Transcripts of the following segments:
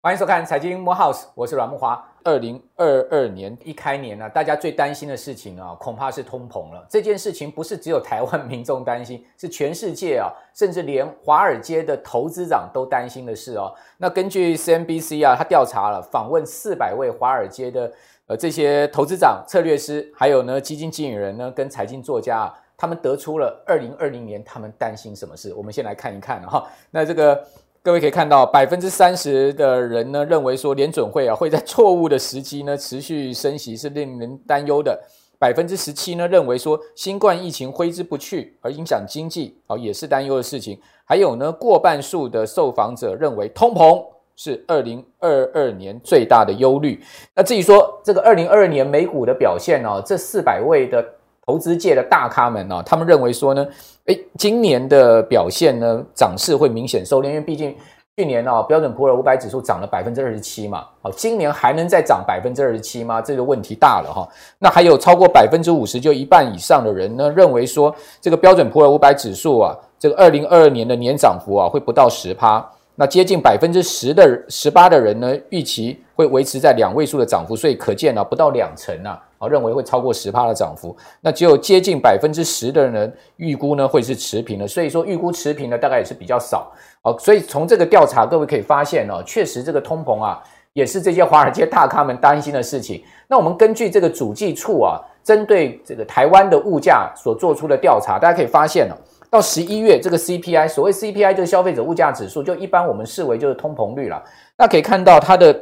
欢迎收看《财经慕 House》，我是阮木华。二零二二年一开年呢、大家最担心的事情啊，恐怕是通膨了。这件事情不是只有台湾民众担心，是全世界啊，甚至连华尔街的投资长都担心的事哦。那根据 CNBC 啊，他调查了，访问四百位华尔街的呃这些投资长、策略师，还有呢基金经理人呢，跟财经作家，他们得出了二零二零年他们担心什么事。我们先来看一看哈、那这个。各位可以看到，百分之三十的人呢认为说联准会啊会在错误的时机呢持续升息是令人担忧的。百分之十七呢认为说新冠疫情挥之不去而影响经济啊也是担忧的事情。还有呢过半数的受访者认为通膨是二零二二年最大的忧虑。那至于说这个二零二二年美股的表现呢，这四百位的。投资界的大咖们呢，他们认为说呢，诶，今年的表现呢，涨势会明显收敛，因为毕竟去年哦，标准普尔五百指数涨了百分之二十七嘛，好，今年还能再涨百分之二十七吗？这个问题大了哈。那还有超过百分之五十，就一半以上的人呢，认为说这个标准普尔五百指数啊，这个二零二二年的年涨幅啊，会不到十趴。那接近百分之十的十八的人呢，预期会维持在两位数的涨幅，所以可见呢、不到两成啊，啊，认为会超过十趴的涨幅。那只有接近百分之十的人预估呢，会是持平的。所以说预估持平的大概也是比较少。好，所以从这个调查，各位可以发现哦，确实这个通膨啊，也是这些华尔街大咖们担心的事情。那我们根据这个主计处啊，针对这个台湾的物价所做出的调查，大家可以发现哦。到十一月，这个 CPI，所谓 CPI 就是消费者物价指数，就一般我们视为就是通膨率了。那可以看到它的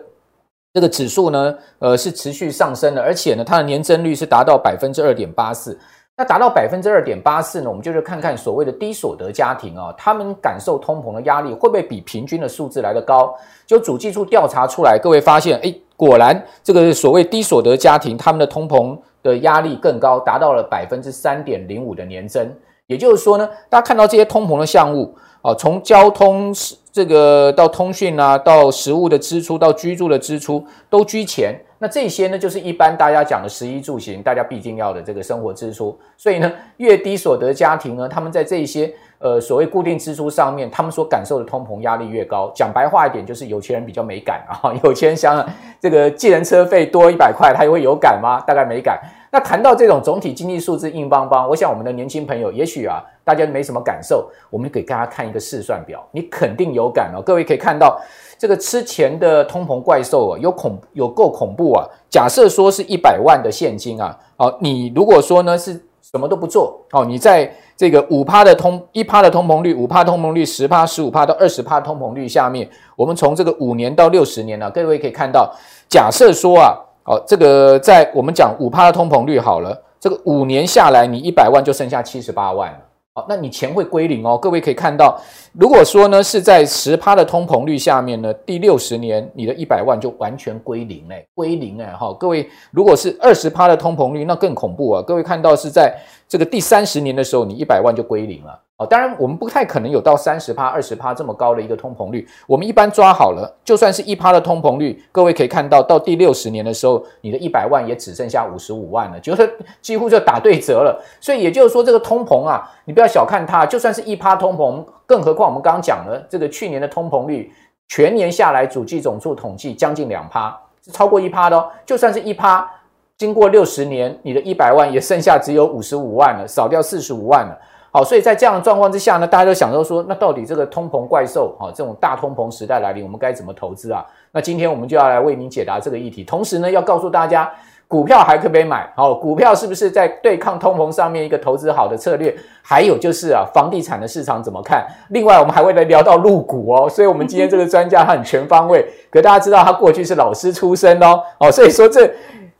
这个指数呢，呃，是持续上升的，而且呢，它的年增率是达到百分之二点八四。那达到百分之二点八四呢，我们就是看看所谓的低所得家庭啊，他们感受通膨的压力会不会比平均的数字来得高？就主计处调查出来，各位发现，诶，果然这个所谓低所得家庭，他们的通膨的压力更高，达到了百分之三点零五的年增。也就是说呢，大家看到这些通膨的项目啊，从交通这个到通讯啊，到食物的支出，到居住的支出都居前。那这些呢，就是一般大家讲的食衣住行，大家必定要的这个生活支出。所以呢，越低所得家庭呢，他们在这些呃所谓固定支出上面，他们所感受的通膨压力越高。讲白话一点，就是有钱人比较没感啊。有钱人想这个计程车费多一百块，他也会有感吗？大概没感。那谈到这种总体经济数字硬邦邦，我想我们的年轻朋友也许啊，大家没什么感受，我们给大家看一个试算表，你肯定有感哦。各位可以看到，这个吃钱的通膨怪兽啊，有恐有够恐怖啊！假设说是一百万的现金啊，哦，你如果说呢是什么都不做哦，你在这个五趴的通一趴的通膨率，五趴通膨率，十趴、十五趴到二十趴通膨率下面，我们从这个五年到六十年呢，各位可以看到，假设说啊。好，这个在我们讲五趴的通膨率好了，这个五年下来，你一百万就剩下七十八万了。好，那你钱会归零哦。各位可以看到，如果说呢是在十趴的通膨率下面呢，第六十年你的一百万就完全归零嘞，归零哎哈。各位，如果是二十趴的通膨率，那更恐怖啊。各位看到是在这个第三十年的时候，你一百万就归零了。哦，当然我们不太可能有到三十趴、二十趴这么高的一个通膨率。我们一般抓好了，就算是一趴的通膨率，各位可以看到，到第六十年的时候，你的一百万也只剩下五十五万了，就是几乎就打对折了。所以也就是说，这个通膨啊，你不要小看它，就算是一趴通膨，更何况我们刚刚讲了这个去年的通膨率，全年下来主计总处统计将近两趴，是超过一趴的哦。就算是一趴，经过六十年，你的一百万也剩下只有五十五万了，少掉四十五万了。好，所以在这样的状况之下呢，大家都想说说，那到底这个通膨怪兽，哈，这种大通膨时代来临，我们该怎么投资啊？那今天我们就要来为您解答这个议题，同时呢，要告诉大家，股票还可不可以买？好，股票是不是在对抗通膨上面一个投资好的策略？还有就是啊，房地产的市场怎么看？另外，我们还会来聊到入股哦。所以，我们今天这个专家他很全方位，可大家知道他过去是老师出身哦，哦，所以说这。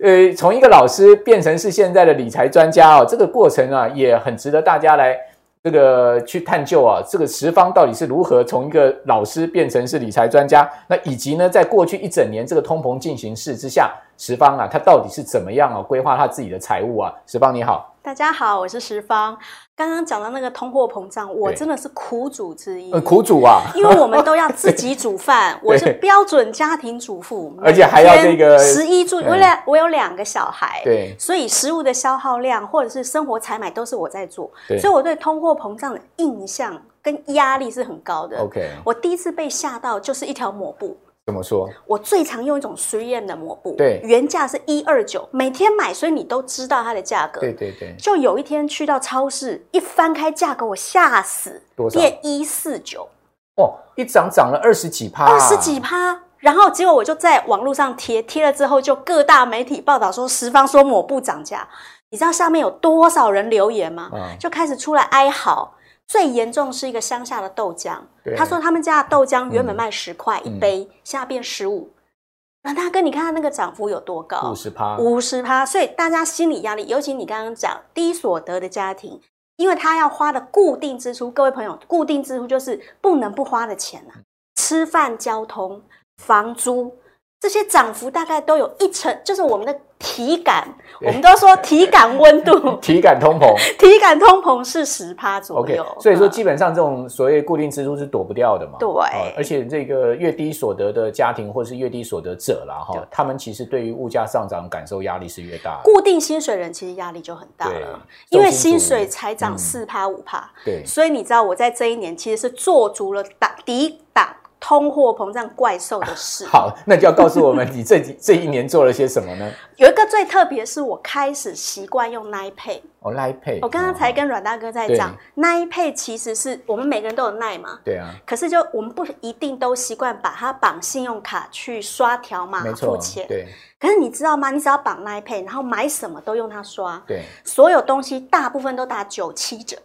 呃，从一个老师变成是现在的理财专家哦，这个过程啊也很值得大家来这个去探究啊。这个十方到底是如何从一个老师变成是理财专家？那以及呢，在过去一整年这个通膨进行式之下，十方啊，他到底是怎么样啊规划他自己的财务啊？十方你好，大家好，我是十方。刚刚讲到那个通货膨胀，我真的是苦主之一。呃，苦主啊，因为我们都要 自己煮饭，我是标准家庭主妇，而且还要这个十一住。我两我有两个小孩，对，所以食物的消耗量或者是生活采买都是我在做，所以我对通货膨胀的印象跟压力是很高的。OK，我第一次被吓到就是一条抹布。怎么说？我最常用一种 3M 的抹布，对，原价是一二九，每天买，所以你都知道它的价格。对对对。就有一天去到超市，一翻开价格，我吓死，多少？变一四九。哦，一涨涨了二十几趴，二十几趴。然后结果我就在网络上贴，贴了之后就各大媒体报道说十方说抹布涨价，你知道下面有多少人留言吗？嗯，就开始出来哀嚎。最严重是一个乡下的豆浆，他说他们家的豆浆原本卖十块一杯，嗯、现在变十五。那大哥，你看他那个涨幅有多高？五十趴，五十趴。所以大家心理压力，尤其你刚刚讲低所得的家庭，因为他要花的固定支出，各位朋友，固定支出就是不能不花的钱啊，吃饭、交通、房租。这些涨幅大概都有一成，就是我们的体感，我们都说体感温度，体感通膨，体感通膨是十趴左右。Okay, 所以说，基本上这种所谓固定支出是躲不掉的嘛。对、嗯，而且这个越低所得的家庭或是越低所得者啦，哈，他们其实对于物价上涨感受压力是越大的。固定薪水人其实压力就很大了，因为薪水才涨四趴五趴。对，所以你知道我在这一年其实是做足了打抵挡。通货膨胀怪兽的事，好，那就要告诉我们，你这这一年做了些什么呢？有一个最特别，是我开始习惯用 Line Pay。哦，Line Pay。我刚刚才跟阮大哥在讲，Line Pay 其实是我们每个人都有 Line 嘛。对啊。可是就我们不一定都习惯把它绑信用卡去刷条码付钱。对。可是你知道吗？你只要绑 Line Pay，然后买什么都用它刷。对。所有东西大部分都打九七折。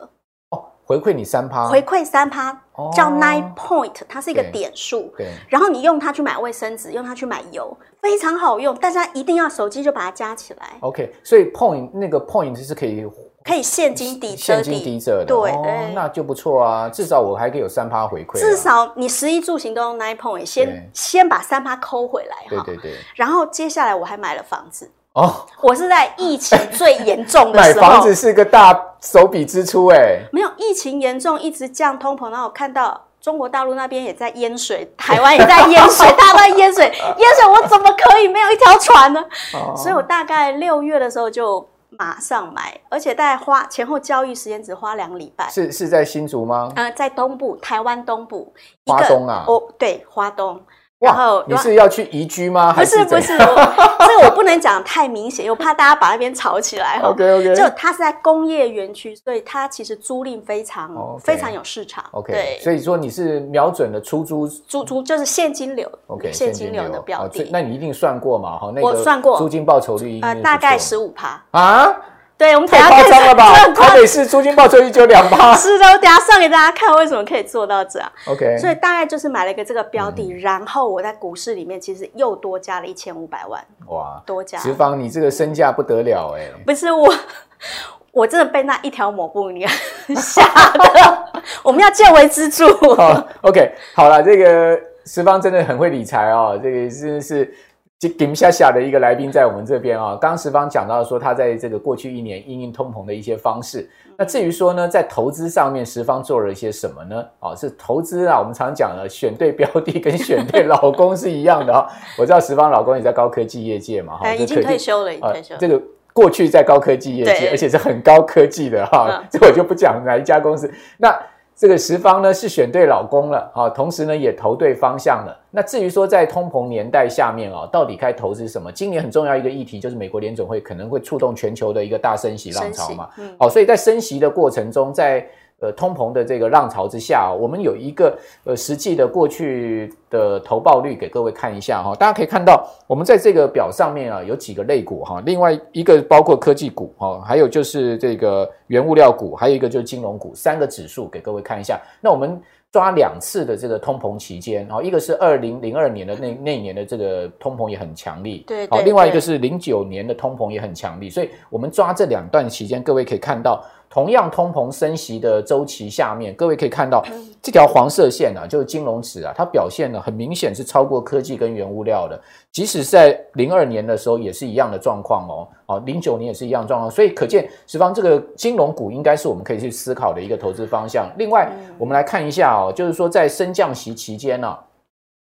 回馈你三趴，回馈三趴，叫 Nine Point，它是一个点数。对，然后你用它去买卫生纸，用它去买油，非常好用。大家一定要手机就把它加起来。OK，所以 Point 那个 Point 是可以可以现金抵折，现金抵折的。对，那就不错啊，至少我还可以有三趴回馈。至少你食衣住行都用 Nine Point，先先把三趴抠回来哈。对对对。然后接下来我还买了房子。哦，我是在疫情最严重的时候，买房子是个大手笔支出哎。没有疫情严重，一直降通膨，然后我看到中国大陆那边也在淹水，台湾也在淹水，大家都在淹水，淹水，我怎么可以没有一条船呢？哦、所以我大概六月的时候就马上买，而且大概花前后交易时间只花两个礼拜。是是在新竹吗？呃，在东部，台湾东部，华东啊。哦，对，华东。然后你是要去移居吗？不是不是，这个 我不能讲太明显，我怕大家把那边吵起来。OK OK，就它是在工业园区，所以它其实租赁非常非常有市场。OK，对，所以说你是瞄准了出租租租就是现金流，OK，现金流的标的。那你一定算过嘛？哈，那我算过租金报酬率呃大概十五趴啊。对，我们太夸张了吧？台北市租金报酬率就两趴。是的，我等下算给大家看为什么可以做到这样。OK，所以大概就是买了一个这个标的，嗯、然后我在股市里面其实又多加了一千五百万。哇，多加。十方，你这个身价不得了哎、欸！不是我，我真的被那一条抹布你 吓的。我们要见微知著。好，OK，好了，这个十方真的很会理财哦，这个真的是。就顶下下的一个来宾在我们这边啊，刚十方讲到说他在这个过去一年因应通膨的一些方式。那至于说呢，在投资上面，十方做了一些什么呢？啊，是投资啊，我们常讲的选对标的跟选对老公是一样的啊。我知道十方老公也在高科技业界嘛，哈，已经退休了，已经退休了。这个过去在高科技业界，而且是很高科技的哈，这我就不讲哪一家公司。那这个十方呢是选对老公了啊，同时呢也投对方向了。那至于说在通膨年代下面啊，到底该投资什么？今年很重要一个议题就是美国联总会可能会触动全球的一个大升息浪潮嘛。嗯，好，所以在升息的过程中，在呃，通膨的这个浪潮之下，我们有一个呃实际的过去的投报率给各位看一下哈。大家可以看到，我们在这个表上面啊有几个类股哈，另外一个包括科技股哈，还有就是这个原物料股，还有一个就是金融股，三个指数给各位看一下。那我们抓两次的这个通膨期间，然后一个是二零零二年的那那一年的这个通膨也很强力，对，对，好，另外一个是零九年的通膨也很强力，所以我们抓这两段期间，各位可以看到。同样通膨升息的周期下面，各位可以看到这条黄色线啊，就是金融指啊，它表现呢很明显是超过科技跟原物料的。即使在零二年的时候也是一样的状况哦，哦，零九年也是一样状况。所以可见十方这个金融股应该是我们可以去思考的一个投资方向。另外，我们来看一下哦，就是说在升降息期间呢、啊，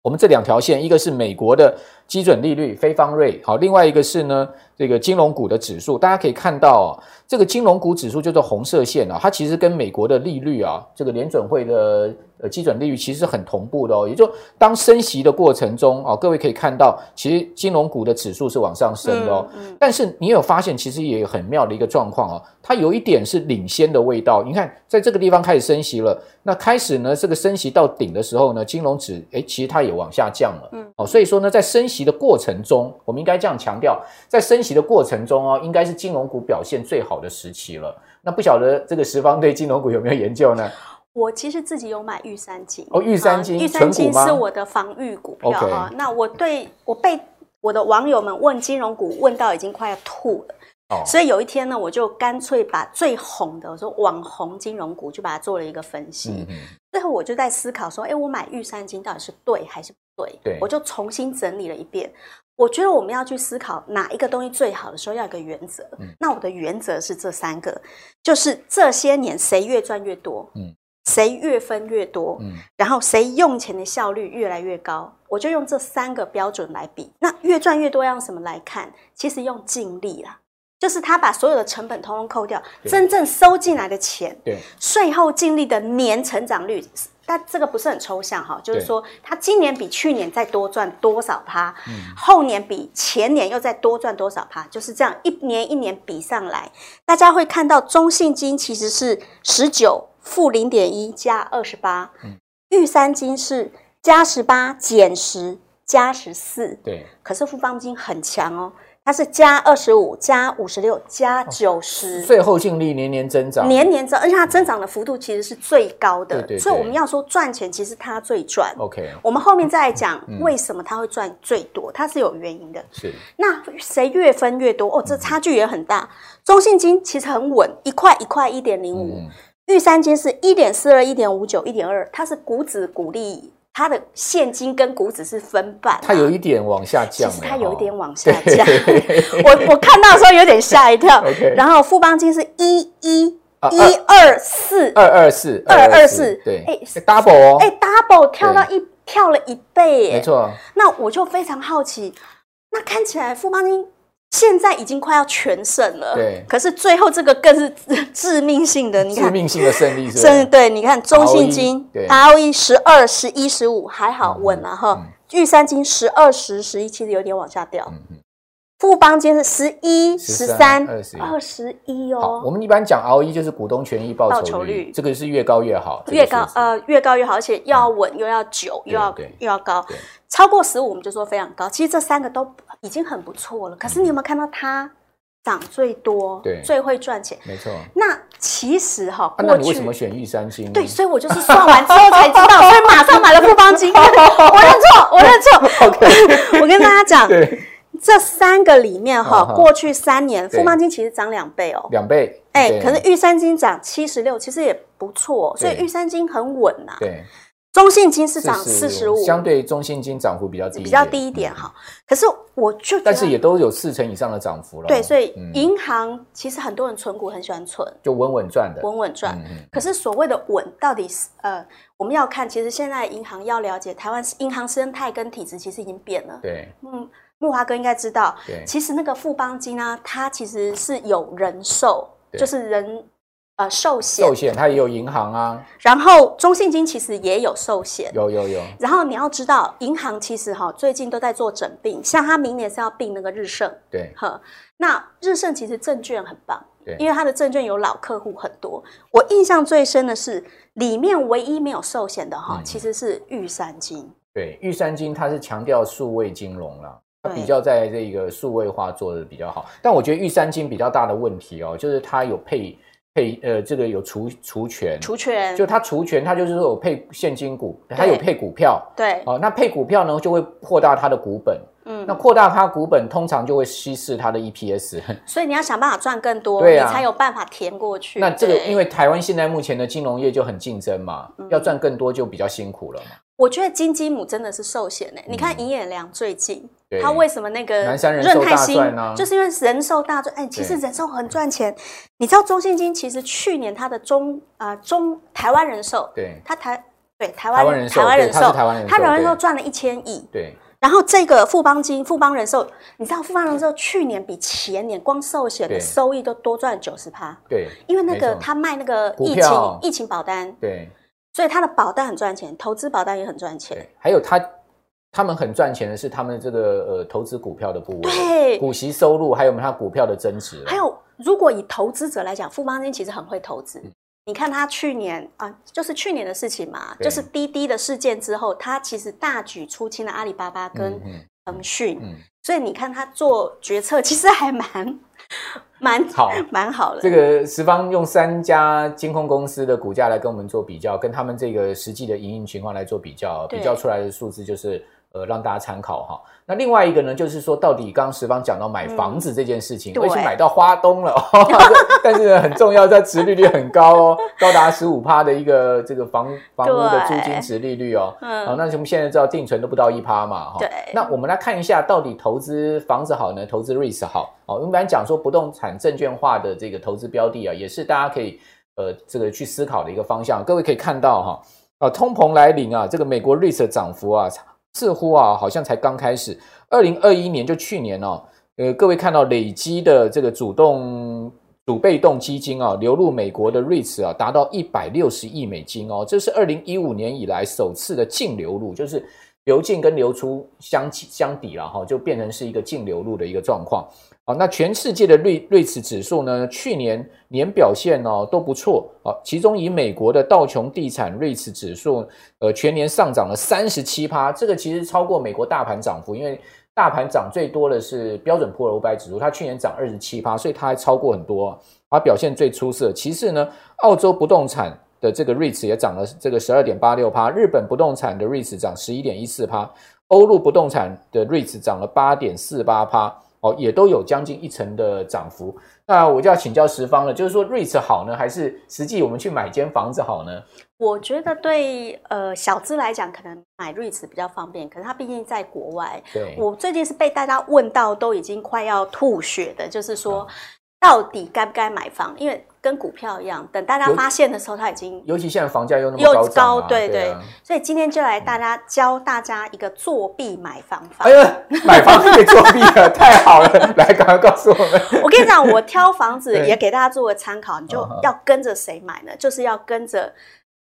我们这两条线，一个是美国的。基准利率、非方瑞，好，另外一个是呢，这个金融股的指数，大家可以看到，这个金融股指数就是红色线啊，它其实跟美国的利率啊，这个联准会的呃基准利率其实很同步的哦。也就当升息的过程中啊，各位可以看到，其实金融股的指数是往上升的哦。但是你有发现，其实也有很妙的一个状况哦，它有一点是领先的味道。你看，在这个地方开始升息了，那开始呢，这个升息到顶的时候呢，金融指诶，其实它也往下降了。嗯，哦，所以说呢，在升息息的过程中，我们应该这样强调，在升息的过程中哦，应该是金融股表现最好的时期了。那不晓得这个十方对金融股有没有研究呢？我其实自己有买玉山金哦，玉山金，玉山金是我的防御股票哈。Okay 那我对我被我的网友们问金融股问到已经快要吐了。哦，所以有一天呢，我就干脆把最红的，我说网红金融股，就把它做了一个分析。嗯嗯。最后我就在思考说，哎，我买玉山金到底是对还是不对？对。我就重新整理了一遍。我觉得我们要去思考哪一个东西最好的时候，要有个原则。嗯。那我的原则是这三个，就是这些年谁越赚越多，嗯，谁越分越多，嗯，然后谁用钱的效率越来越高，我就用这三个标准来比。那越赚越多要用什么来看？其实用净利啦。就是他把所有的成本通通扣掉，真正收进来的钱，对税后净利的年成长率，但这个不是很抽象哈，就是说他今年比去年再多赚多少趴，对后年比前年又再多赚多少趴，就是这样一年一年比上来，大家会看到中信金其实是十九负零点一加二十八，玉三金是加十八减十加十四，对，可是富邦金很强哦。它是加二十五、加五十六、加九十，最后净利年年增长，年年增，而且它增长的幅度其实是最高的。对对对，所以我们要说赚钱，其实它最赚。OK，我们后面再来讲为什么它会赚最多，它是有原因的。是，那谁越分越多？哦，这差距也很大。中信金其实很稳，一块一块一点零五，玉山金是一点四二、一点五九、一点二，它是股指股利。它的现金跟股指是分半，它有一点往下降，其实它有一点往下降。我我看到的时候有点吓一跳。然后富邦金是一一一二四二二四二二四，对，哎，double 哦，哎，double 跳到一跳了一倍，没错。那我就非常好奇，那看起来富邦金。现在已经快要全胜了，对。可是最后这个更是 致命性的，你看，致命性的胜利是吧？对，你看中信金，ROE 十二、十一、十五还好稳了哈。玉山金十二、十、十一，其实有点往下掉。嗯富邦金是十一、十三、二十一哦。我们一般讲 ROE 就是股东权益报酬率，这个是越高越好，越高呃越高越好，而且要稳又要久又要又要高，超过十五我们就说非常高。其实这三个都。已经很不错了，可是你有没有看到它涨最多，对，最会赚钱？没错。那其实哈，那你为什么选玉山金？对，所以我就是算完之后才知道，所以马上买了富邦金。我认错，我认错。OK，我跟大家讲，这三个里面哈，过去三年富邦金其实涨两倍哦，两倍。哎，可是玉山金涨七十六，其实也不错，所以玉山金很稳呐。对。中信金是涨四十五，相对中信金涨幅比较低，比较低一点哈。可是我就但是也都有四成以上的涨幅了。对，所以银行其实很多人存股很喜欢存，就稳稳赚的，稳稳赚。可是所谓的稳到底是呃，我们要看，其实现在银行要了解台湾银行生态跟体质，其实已经变了。对，嗯，木华哥应该知道，对，其实那个富邦金呢，它其实是有人寿，就是人。呃，寿险，寿险它也有银行啊，然后中信金其实也有寿险，有有有。然后你要知道，银行其实哈最近都在做整并，像它明年是要并那个日盛，对，呵，那日盛其实证券很棒，对，因为它的证券有老客户很多。我印象最深的是里面唯一没有寿险的哈，其实是玉山金。对，玉山金它是强调数位金融了，它比较在这个数位化做的比较好。但我觉得玉山金比较大的问题哦，就是它有配。配呃，这个有除除权，除权就它除权，它就是说有配现金股，它有配股票，对，哦，那配股票呢就会扩大它的股本，嗯，那扩大它股本，通常就会稀释它的 EPS。所以你要想办法赚更多，对啊，你才有办法填过去。那这个，因为台湾现在目前的金融业就很竞争嘛，嗯、要赚更多就比较辛苦了嘛。我觉得金鸡母真的是寿险呢。你看尹衍良最近，他为什么那个南山人寿大赚呢？就是因为人寿大赚。哎，其实人寿很赚钱。你知道中信金其实去年它的中啊、呃、中台湾人寿，对，它台对台湾人寿，台湾人寿，它台湾人寿赚了一千亿。对。然后这个富邦金、富邦人寿，你知道富邦人寿去年比前年光寿险的收益都多赚了九十趴。对，因为那个他卖那个疫情疫情保单。对。所以他的保单很赚钱，投资保单也很赚钱。还有他，他们很赚钱的是他们这个呃投资股票的部位，对，股息收入，还有他股票的增值。还有，如果以投资者来讲，富邦金其实很会投资。嗯、你看他去年啊，就是去年的事情嘛，就是滴滴的事件之后，他其实大举出清了阿里巴巴跟腾讯，嗯嗯嗯、所以你看他做决策其实还蛮。蛮好，蛮好的。这个十方用三家金控公司的股价来跟我们做比较，跟他们这个实际的营运情况来做比较，比较出来的数字就是。呃，让大家参考哈。那另外一个呢，就是说，到底刚刚十方讲到买房子这件事情，我已经买到花东了，但是呢，很重要，在殖利率很高哦，高达十五趴的一个这个房房屋的租金殖利率哦。嗯。好，那我们现在知道定存都不到一趴嘛哈。对。那我们来看一下，到底投资房子好呢，投资 REITs 好？哦，我们来讲说不动产证券化的这个投资标的啊，也是大家可以呃这个去思考的一个方向。各位可以看到哈，啊，通膨来临啊，这个美国 REITs 的涨幅啊。似乎啊，好像才刚开始。二零二一年就去年哦，呃，各位看到累积的这个主动主被动基金啊，流入美国的瑞驰啊，达到一百六十亿美金哦，这是二零一五年以来首次的净流入，就是流进跟流出相相抵了哈，就变成是一个净流入的一个状况。好，那全世界的瑞瑞驰指数呢，去年年表现哦都不错啊。其中以美国的道琼地产瑞驰指数，呃，全年上涨了三十七趴，这个其实超过美国大盘涨幅，因为大盘涨最多的是标准普尔五百指数，它去年涨二十七趴，所以它还超过很多，它表现最出色。其次呢，澳洲不动产的这个瑞驰也涨了这个十二点八六趴，日本不动产的瑞驰涨十一点一四趴，欧陆不动产的瑞驰涨了八点四八趴。哦，也都有将近一成的涨幅。那我就要请教十方了，就是说 REITs 好呢，还是实际我们去买间房子好呢？我觉得对呃小资来讲，可能买 REITs 比较方便。可是它毕竟在国外。对。我最近是被大家问到都已经快要吐血的，就是说到底该不该买房？因为跟股票一样，等大家发现的时候，它已经尤其现在房价又那么高，啊，高，对对，所以今天就来大家教大家一个作弊买房法。哎呀，买房可以作弊了，太好了！来，赶快告诉我们。我跟你讲，我挑房子 也给大家做个参考，你就要跟着谁买呢？就是要跟着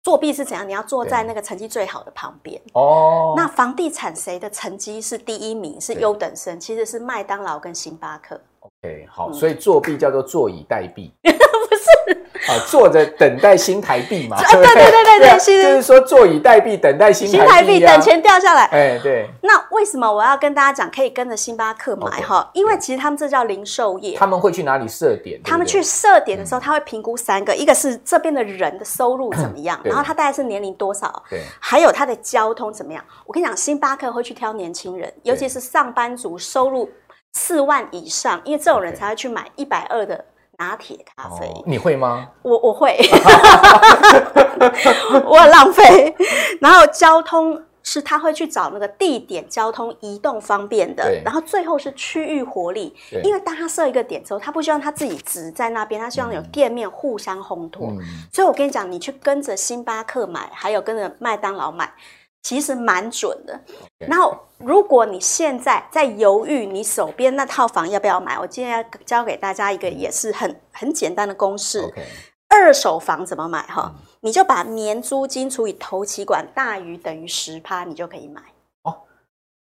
作弊是怎样？你要坐在那个成绩最好的旁边哦。那房地产谁的成绩是第一名？是优等生，其实是麦当劳跟星巴克。OK，好，所以作弊叫做坐以待毙。不是啊，坐着等待新台币嘛？对对对对对，就是说坐以待毙，等待新台币，等钱掉下来。哎，对。那为什么我要跟大家讲，可以跟着星巴克买哈？因为其实他们这叫零售业。他们会去哪里设点？他们去设点的时候，他会评估三个，一个是这边的人的收入 怎么样，然后他大概是年龄多少，对，还有他的交通怎么样。我跟你讲，星巴克会去挑年轻人，尤其是上班族，收入四万以上，因为这种人才会去买一百二的。拿铁咖啡，哦，你会吗？我我会，我很浪费。然后交通是他会去找那个地点，交通移动方便的。然后最后是区域活力，因为当他设一个点之后，他不希望他自己只在那边，他希望有店面互相烘托。嗯、所以我跟你讲，你去跟着星巴克买，还有跟着麦当劳买。其实蛮准的。然后，如果你现在在犹豫，你手边那套房要不要买？我今天要教给大家一个也是很很简单的公式。二手房怎么买？哈，你就把年租金除以头期款大于等于十趴，你就可以买。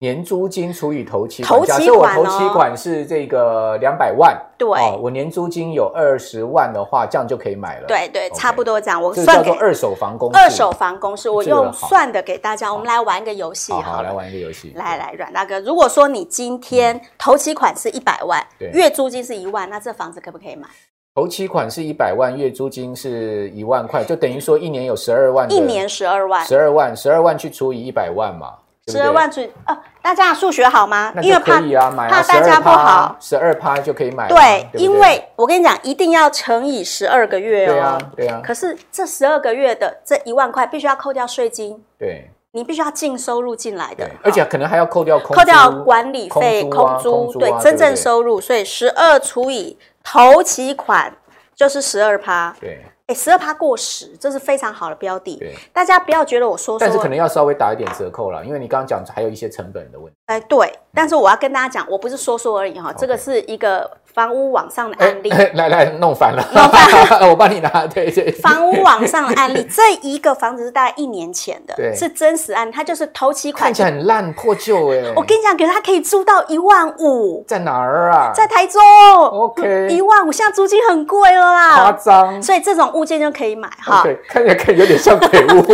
年租金除以头期款，假设我头期款是这个两百万，对，我年租金有二十万的话，这样就可以买了。对对，差不多这样。我算给二手房公式。二手房公式，我用算的给大家。我们来玩一个游戏，好，来玩一个游戏。来来，阮大哥，如果说你今天头期款是一百万，月租金是一万，那这房子可不可以买？头期款是一百万，月租金是一万块，就等于说一年有十二万。一年十二万，十二万，十二万去除以一百万嘛。十二万除以呃，大家数学好吗？那就可以啊，买啊，怕大家不好，十二趴就可以买。对，因为我跟你讲，一定要乘以十二个月哦。对啊，对啊。可是这十二个月的这一万块，必须要扣掉税金。对。你必须要净收入进来的，而且可能还要扣掉扣掉管理费、空租，对，真正收入。所以十二除以头期款就是十二趴。对。哎，十二趴过十，这是非常好的标的。对，大家不要觉得我说说，但是可能要稍微打一点折扣了，因为你刚刚讲还有一些成本的问题。哎，对，但是我要跟大家讲，我不是说说而已哈，这个是一个房屋网上的案例。来来，弄反了，弄反了，我帮你拿。对对。房屋网上的案例，这一个房子是大概一年前的，对，是真实案，它就是头期款，看起来很烂破旧哎。我跟你讲，可是它可以租到一万五，在哪儿啊？在台中。OK，一万五，现在租金很贵了啦，夸张。所以这种物件就可以买哈。对，看起来看有点像鬼屋，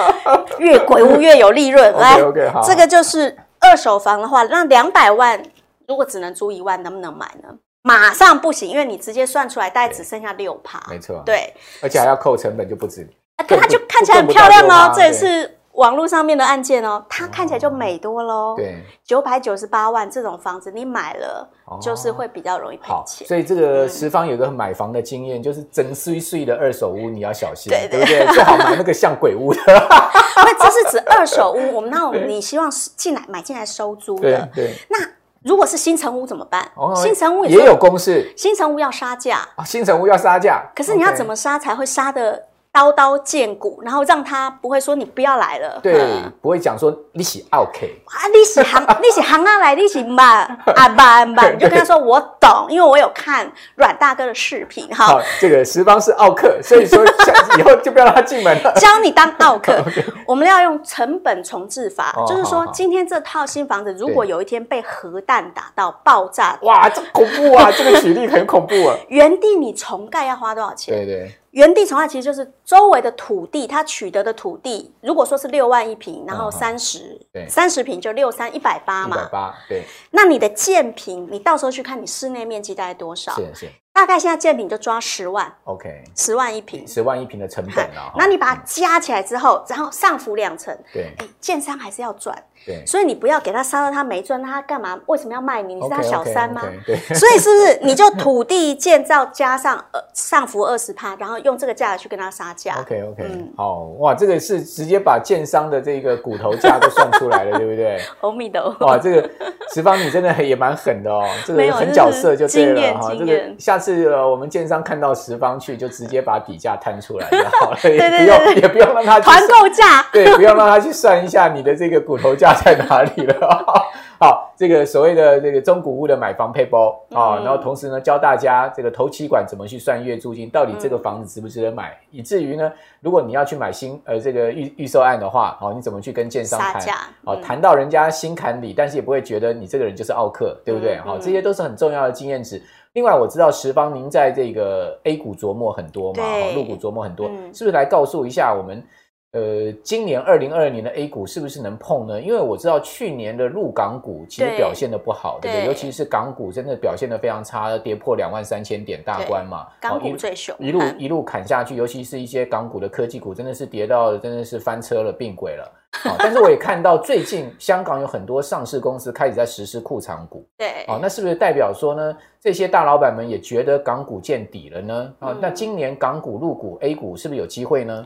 越鬼屋越有利润。来，OK，好，这个就是。二手房的话，那两百万如果只能租一万，能不能买呢？马上不行，因为你直接算出来，大概只剩下六趴。没错，对，而且还要扣成本，就不止。啊，可它就看起来很漂亮哦，这也是。网络上面的案件哦，它看起来就美多喽。对，九百九十八万这种房子，你买了就是会比较容易赔钱。所以这个十方有个买房的经验，就是整碎碎的二手屋你要小心，对不对？最好买那个像鬼屋的。这是指二手屋，我们那种你希望进来买进来收租的。对。那如果是新城屋怎么办？新城屋也有公式。新城屋要杀价啊。新城屋要杀价。可是你要怎么杀才会杀的？刀刀见骨，然后让他不会说你不要来了，对，不会讲说你是 OK 啊，你是行，你是行啊来，你是慢啊慢慢，你就跟他说我懂，因为我有看阮大哥的视频哈。好，这个十方是奥克，所以说以后就不要让他进门了，教你当奥克。我们要用成本重置法，就是说今天这套新房子如果有一天被核弹打到爆炸，哇，这恐怖啊！这个举例很恐怖啊。原地你重盖要花多少钱？对对。原地重划其实就是周围的土地，它取得的土地，如果说是六万一平，然后三十，对，三十平就六三一百八嘛，一百八，对。那你的建平，你到时候去看你室内面积大概多少？是是。大概现在建品就抓十万，OK，十万一平，十万一平的成本啊。那你把它加起来之后，然后上浮两层，对，建商还是要赚，对，所以你不要给他杀到他没赚，那他干嘛？为什么要卖你？你是他小三吗？对，所以是不是你就土地建造加上呃上浮二十趴，然后用这个价格去跟他杀价？OK OK，嗯，好哇，这个是直接把建商的这个骨头价都算出来了，对不对？欧米的哇，这个十方你真的也蛮狠的哦，这个很角色就对了哈，这个下。是我们建商看到十方去，就直接把底价摊出来就好了，也不用也不用让他团购价，对，不用让他去算一下你的这个骨头价在哪里了。好，这个所谓的这个中古屋的买房配包啊，然后同时呢教大家这个头期款怎么去算月租金，到底这个房子值不值得买，以至于呢，如果你要去买新呃这个预预售案的话，哦，你怎么去跟建商谈？哦，谈到人家心坎里，但是也不会觉得你这个人就是奥客，对不对？好，这些都是很重要的经验值。另外，我知道十方您在这个 A 股琢磨很多嘛，哈，入股琢磨很多，是不是来告诉一下我们？呃，今年二零二二年的 A 股是不是能碰呢？因为我知道去年的入港股其实表现的不好，对不对？尤其是港股真的表现的非常差，跌破两万三千点大关嘛。港股最凶，一路一路砍下去，尤其是一些港股的科技股，真的是跌到真的是翻车了，并轨了。但是我也看到最近香港有很多上市公司开始在实施库藏股，对，哦那是不是代表说呢？这些大老板们也觉得港股见底了呢？啊，那今年港股、入股、A 股是不是有机会呢？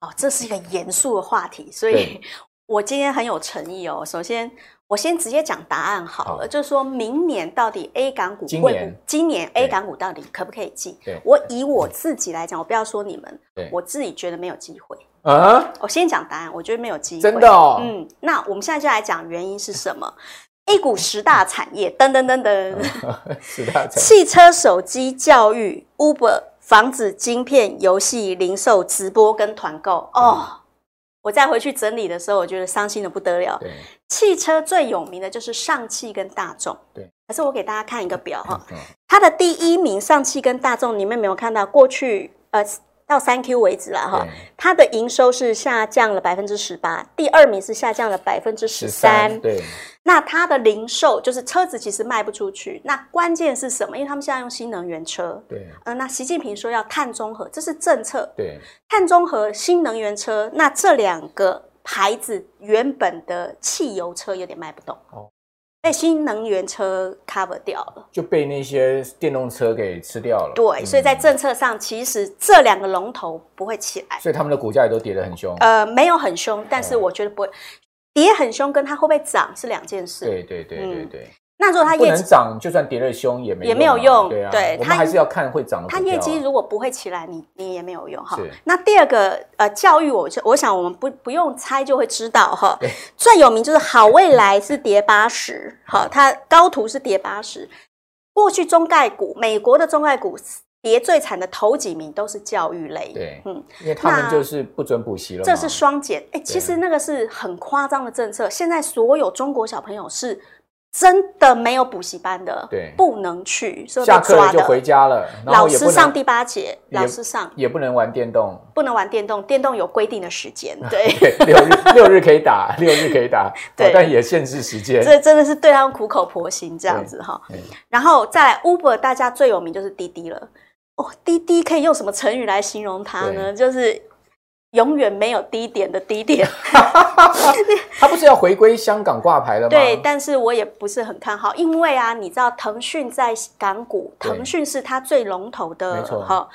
哦，这是一个严肃的话题，所以 我今天很有诚意哦。首先，我先直接讲答案好了，好，就是说明年到底 A 港股会不今年，今年 A 港股到底可不可以进？我以我自己来讲，我不要说你们，我自己觉得没有机会啊。我先讲答案，我觉得没有机会，真的哦。嗯，那我们现在就来讲原因是什么？A 股十大产业，噔噔噔噔，十大产业，汽车、手机、教育、Uber。房子、晶片、游戏、零售、直播跟团购哦，我再回去整理的时候，我觉得伤心的不得了。对，汽车最有名的就是上汽跟大众。对，可是我给大家看一个表哈，它的第一名上汽跟大众，你们有没有看到过去呃？到三 Q 为止了哈，它的营收是下降了百分之十八，第二名是下降了百分之十三。对，那它的零售就是车子其实卖不出去，那关键是什么？因为他们现在用新能源车。对，呃，那习近平说要碳中和，这是政策。对，碳中和、新能源车，那这两个牌子原本的汽油车有点卖不动哦。被新能源车 cover 掉了，就被那些电动车给吃掉了。对，所以在政策上，其实这两个龙头不会起来，所以他们的股价也都跌得很凶。呃，没有很凶，但是我觉得不会跌很凶，跟它会不会涨是两件事。对对对对对。那如果它业绩不能涨，就算跌得凶也没也没有用。对啊，对，我们还是要看会涨的。它业绩如果不会起来，你你也没有用哈。那第二个呃，教育我我想我们不不用猜就会知道哈。最有名就是好未来是跌八十，好，它高途是跌八十。过去中概股，美国的中概股跌最惨的头几名都是教育类。对，嗯，因为他们就是不准补习了。这是双减，哎，其实那个是很夸张的政策。现在所有中国小朋友是。真的没有补习班的，对，不能去，所以下课就回家了。老师上第八节，老师上也不能玩电动，不能玩电动，电动有规定的时间，对，六日 六日可以打，六日可以打，对，但也限制时间。这真的是对他们苦口婆心这样子哈。然后再来 Uber，大家最有名就是滴滴了。哦，滴滴可以用什么成语来形容它呢？就是。永远没有低点的低点，他不是要回归香港挂牌了吗？对，但是我也不是很看好，因为啊，你知道腾讯在港股，腾讯是它最龙头的，没错，哈，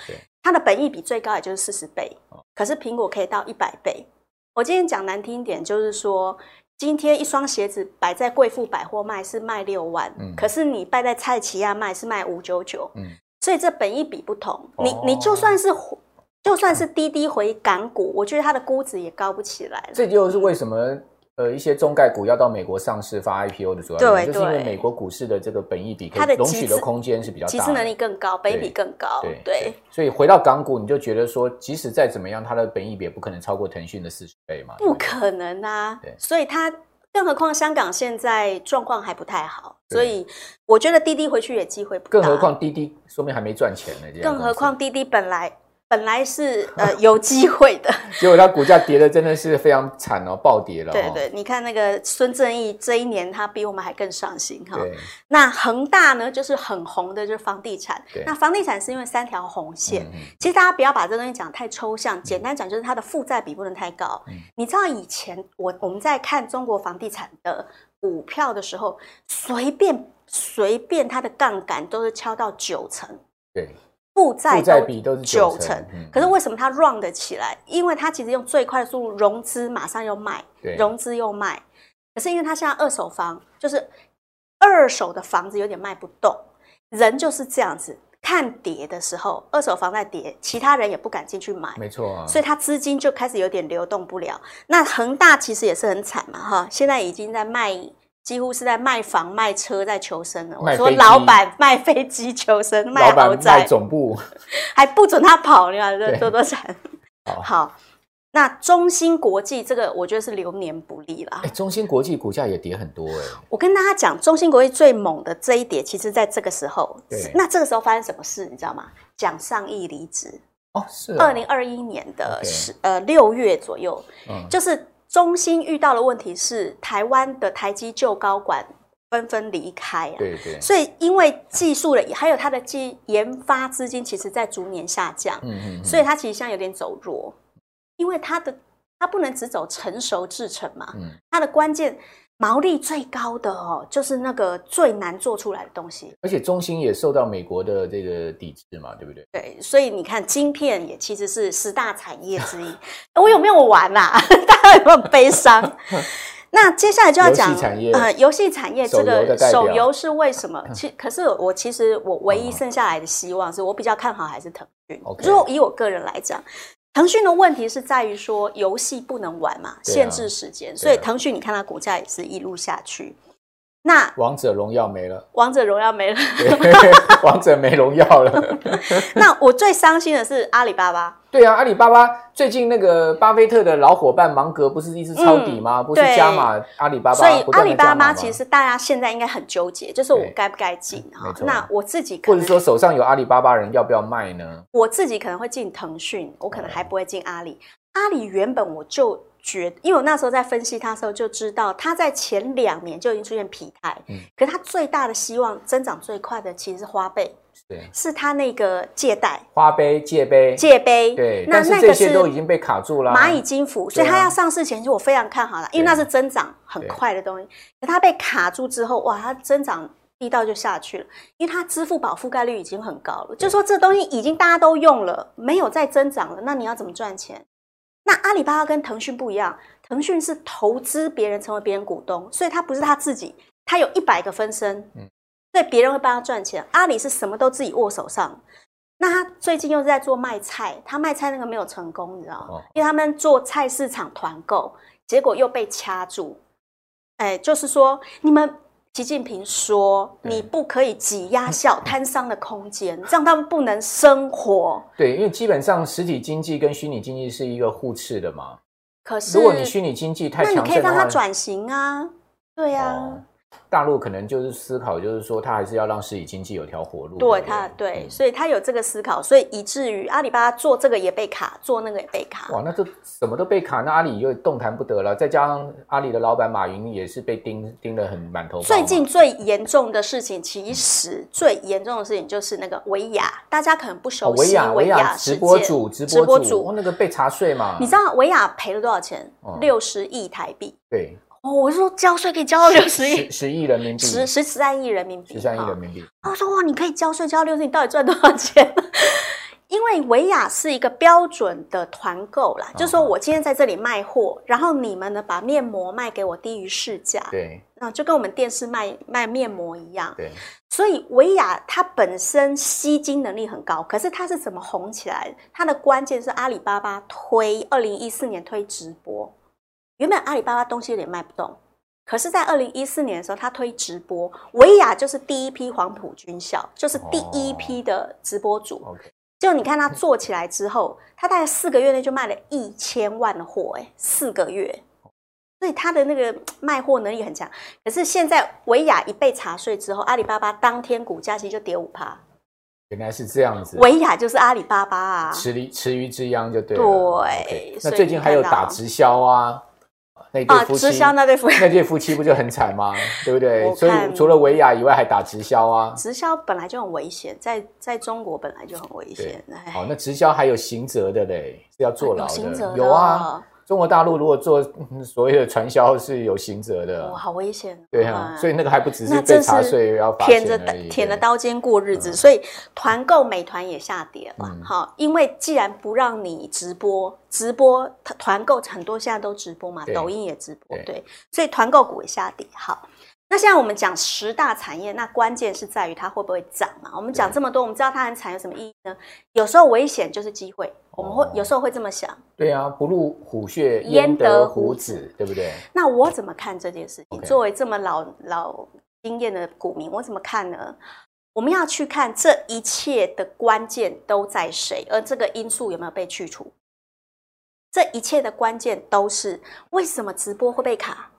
它的本益比最高也就是四十倍，可是苹果可以到一百倍。我今天讲难听一点，就是说，今天一双鞋子摆在贵妇百货卖是卖六万，嗯，可是你摆在菜奇亚卖是卖五九九，嗯，所以这本益比不同，你你就算是。就算是滴滴回港股，我觉得它的估值也高不起来了。这就是为什么呃一些中概股要到美国上市发 IPO 的主要原因，就是因为美国股市的这个本益比它的容许的空间是比较大，集资能力更高，本益比更高。对对。所以回到港股，你就觉得说，即使再怎么样，它的本益比也不可能超过腾讯的四十倍嘛？不可能啊！对。所以它，更何况香港现在状况还不太好，所以我觉得滴滴回去也机会不大。更何况滴滴说明还没赚钱呢。更何况滴滴本来。本来是呃有机会的，结果它股价跌的真的是非常惨哦，暴跌了。对对，你看那个孙正义这一年他比我们还更上心哈。那恒大呢，就是很红的，就是房地产。那房地产是因为三条红线。其实大家不要把这东西讲太抽象，简单讲就是它的负债比不能太高。你知道以前我我们在看中国房地产的股票的时候，随便随便它的杠杆都是敲到九成。对。负债比都是九成，可是为什么它 run 得起来？因为它其实用最快速度融资，马上又卖，融资又卖。可是因为它现在二手房就是二手的房子有点卖不动，人就是这样子，看跌的时候，二手房在跌，其他人也不敢进去买，没错啊，所以它资金就开始有点流动不了。那恒大其实也是很惨嘛，哈，现在已经在卖。几乎是在卖房卖车在求生了。我说老板卖飞机求生，卖豪宅，卖总部 还不准他跑，你看这多多惨。好，好，那中芯国际这个我觉得是流年不利了。哎，中芯国际股价也跌很多哎。我跟大家讲，中芯国际最猛的这一跌，其实在这个时候。对。那这个时候发生什么事，你知道吗？蒋尚义离职。哦，是。二零二一年的十呃六月左右，嗯，就是。中心遇到的问题是，台湾的台积旧高管纷纷离开啊，对对，所以因为技术的还有它的技研发资金，其实在逐年下降，嗯嗯，所以它其实现在有点走弱，因为它的它不能只走成熟制程嘛，嗯，它的关键。毛利最高的哦，就是那个最难做出来的东西。而且中芯也受到美国的这个抵制嘛，对不对？对，所以你看，晶片也其实是十大产业之一。我有没有玩啊？大家有没有悲伤？那接下来就要讲游戏产业。呃，游戏产业这个手游是为什么？其可是我其实我唯一剩下来的希望是我比较看好还是腾讯。如果以我个人来讲。腾讯的问题是在于说游戏不能玩嘛，限制时间，所以腾讯你看它股价也是一路下去。那王者荣耀没了，王者荣耀没了，王者没荣耀了。那我最伤心的是阿里巴巴。对啊，阿里巴巴最近那个巴菲特的老伙伴芒格不是一直抄底吗？嗯、不是加码阿里巴巴，所以阿里巴巴其实大家现在应该很纠结，就是我该不该进哈？那我自己可能，或者说手上有阿里巴巴人要不要卖呢？我自己可能会进腾讯，我可能还不会进阿里。阿里原本我就。觉，因为我那时候在分析它的时候就知道，它在前两年就已经出现疲态。嗯，可是它最大的希望增长最快的其实是花呗。对，是他那个借贷花呗、借呗、借呗。对，那那这些都已经被卡住了。蚂蚁金服，所以他要上市前，就我非常看好了，因为那是增长很快的东西。可它被卡住之后，哇，它增长力道就下去了，因为它支付宝覆盖率已经很高了，就说这东西已经大家都用了，没有再增长了，那你要怎么赚钱？那阿里巴巴跟腾讯不一样，腾讯是投资别人成为别人股东，所以他不是他自己，他有一百个分身，嗯，所以别人会帮他赚钱。阿里是什么都自己握手上，那他最近又是在做卖菜，他卖菜那个没有成功，你知道吗？因为他们做菜市场团购，结果又被掐住。哎，就是说你们。习近平说：“你不可以挤压小摊商的空间，让他们不能生活。”对，因为基本上实体经济跟虚拟经济是一个互斥的嘛。可是，如果你虚拟经济太强，那你可以让它转型啊。对呀、啊。哦大陆可能就是思考，就是说他还是要让实体经济有条活路。对他，对，所以他有这个思考，所以以至于阿里巴巴做这个也被卡，做那个也被卡。哇，那这什么都被卡，那阿里又动弹不得了。再加上阿里的老板马云也是被盯盯得很满头。最近最严重的事情，其实最严重的事情就是那个维亚，大家可能不熟悉。维亚，维亚直播主，直播主，哦，那个被查税嘛？你知道维亚赔了多少钱？六十亿台币。对。哦，我是说交税可以交到六十亿，十亿人民币，十十三亿人民币，十三亿人民币。他说哇，你可以交税交到六十亿，你到底赚多少钱？因为维亚是一个标准的团购啦，就是说我今天在这里卖货，然后你们呢把面膜卖给我低于市价，对，那就跟我们电视卖卖面膜一样，对。所以维亚它本身吸金能力很高，可是它是怎么红起来的？它的关键是阿里巴巴推二零一四年推直播。原本阿里巴巴东西有点卖不动，可是，在二零一四年的时候，他推直播，维亚就是第一批黄埔军校，就是第一批的直播主。Oh, okay. 就你看他做起来之后，他大概四个月内就卖了一千万的货，哎，四个月，所以他的那个 卖货能力很强。可是现在维亚一被查税之后，阿里巴巴当天股价其实就跌五趴。原来是这样子，维亚就是阿里巴巴啊，池鱼池鱼之殃就对了。对，okay. 那最近还有打直销啊。那对夫妻，啊、直销那对夫妻，那对夫妻不就很惨吗？对不对？所以除了维亚以外，还打直销啊。直销本来就很危险，在在中国本来就很危险。好，那直销还有刑责的嘞，是要坐牢的有啊。中国大陆如果做所谓的传销是有刑责的，哇，好危险。对啊，所以那个还不只是被查税要罚钱而已。舔着刀尖过日子，所以团购美团也下跌了。好，因为既然不让你直播，直播团购很多现在都直播嘛，抖音也直播，对，所以团购股也下跌。好。那现在我们讲十大产业，那关键是在于它会不会涨嘛？我们讲这么多，我们知道它很惨有什么意义呢？有时候危险就是机会，我们会有时候会这么想。对啊，不入虎穴焉得虎子，对不对？那我怎么看这件事情？作为这么老老经验的股民，我怎么看呢？我们要去看这一切的关键都在谁，而这个因素有没有被去除？这一切的关键都是为什么直播会被卡？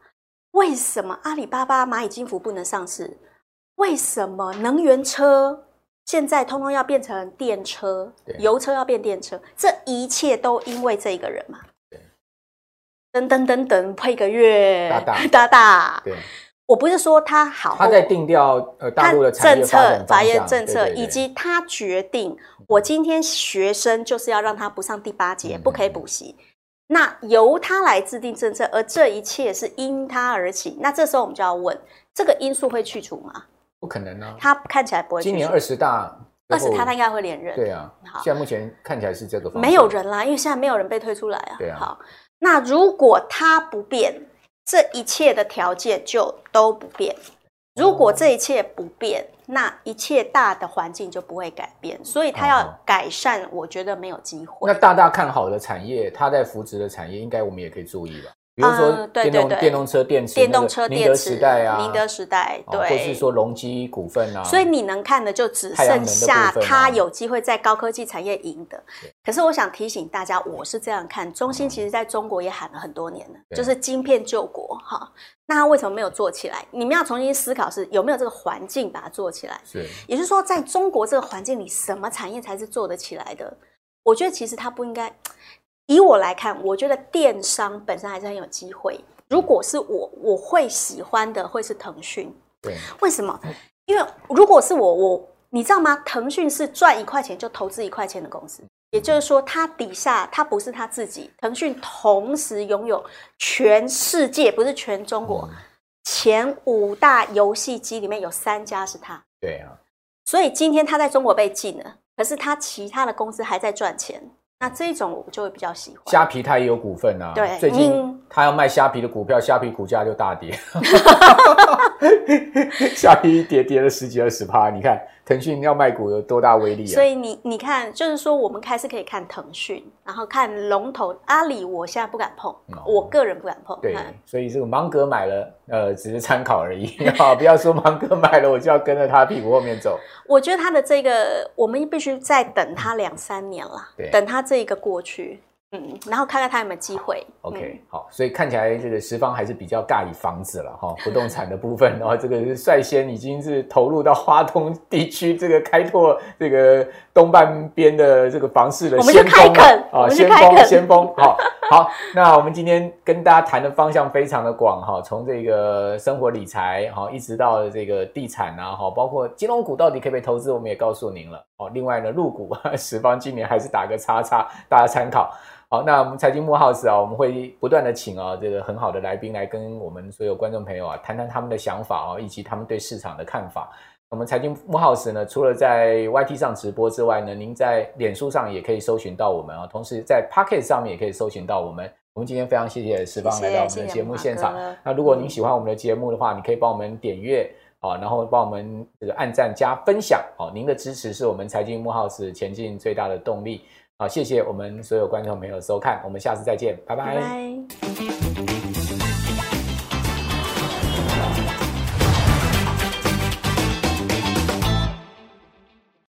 为什么阿里巴巴、蚂蚁金服不能上市？为什么能源车现在通通要变成电车？油车要变电车？这一切都因为这个人嘛？等等等等，配个月，大大 大大。对，我不是说他好，他在定调呃大陆的政策、法院政策，以及他决定，我今天学生就是要让他不上第八节，不可以补习。那由他来制定政策，而这一切是因他而起。那这时候我们就要问：这个因素会去除吗？不可能啊！他看起来不会。今年二十大，二十大他应该会连任。对啊。好，现在目前看起来是这个方。没有人啦，因为现在没有人被推出来啊。对啊。好，那如果他不变，这一切的条件就都不变。如果这一切不变，那一切大的环境就不会改变，所以他要改善，我觉得没有机会。那大大看好的产业，他在扶植的产业，应该我们也可以注意吧。比如说电动、电动车电池、电动车电池、宁德时代啊、宁德时代，对，或是说隆基股份啊。所以你能看的就只剩下它有机会在高科技产业赢的。可是我想提醒大家，我是这样看，中芯其实在中国也喊了很多年了，就是晶片救国哈。那他为什么没有做起来？你们要重新思考是有没有这个环境把它做起来。是，也就是说，在中国这个环境里，什么产业才是做得起来的？我觉得其实它不应该。以我来看，我觉得电商本身还是很有机会。如果是我，我会喜欢的会是腾讯。对，为什么？因为如果是我，我你知道吗？腾讯是赚一块钱就投资一块钱的公司，也就是说，它底下它不是它自己，腾讯同时拥有全世界，不是全中国。嗯前五大游戏机里面有三家是它，对啊，所以今天它在中国被禁了，可是它其他的公司还在赚钱，那这种我就会比较喜欢。虾皮它也有股份啊，对，最近它要卖虾皮的股票，虾皮股价就大跌，虾皮一跌跌了十几二十趴，你看。腾讯要卖股有多大威力啊？所以你你看，就是说我们开始可以看腾讯，然后看龙头阿里，我现在不敢碰，哦、我个人不敢碰。对，所以这个芒格买了，呃，只是参考而已，啊，不要说芒格买了，我就要跟着他屁股后面走。我觉得他的这个，我们必须再等他两三年了，对，等他这一个过去。嗯，然后看看他有没有机会。OK，好，所以看起来这个十方还是比较尬以房子了哈，不动产的部分，然后这个是率先已经是投入到花东地区这个开拓这个东半边的这个房市的先锋啊，先锋先锋。好，好，那我们今天跟大家谈的方向非常的广哈，从这个生活理财哈，一直到这个地产啊哈，包括金融股到底可不可以投资，我们也告诉您了。哦，另外呢，入股 十方今年还是打个叉叉，大家参考。好，那我们财经幕 House 啊，我们会不断的请啊这个很好的来宾来跟我们所有观众朋友啊谈谈他们的想法啊，以及他们对市场的看法。我们财经幕 House 呢，除了在 YT 上直播之外呢，您在脸书上也可以搜寻到我们啊，同时在 Pocket 上面也可以搜寻到我们。我们今天非常谢谢石方来到我们的节目现场。那如果您喜欢我们的节目的话，你可以帮我们点阅啊，然后帮我们这个按赞加分享好，您的支持是我们财经幕 House 前进最大的动力。好，谢谢我们所有观众朋友的收看，我们下次再见，拜拜。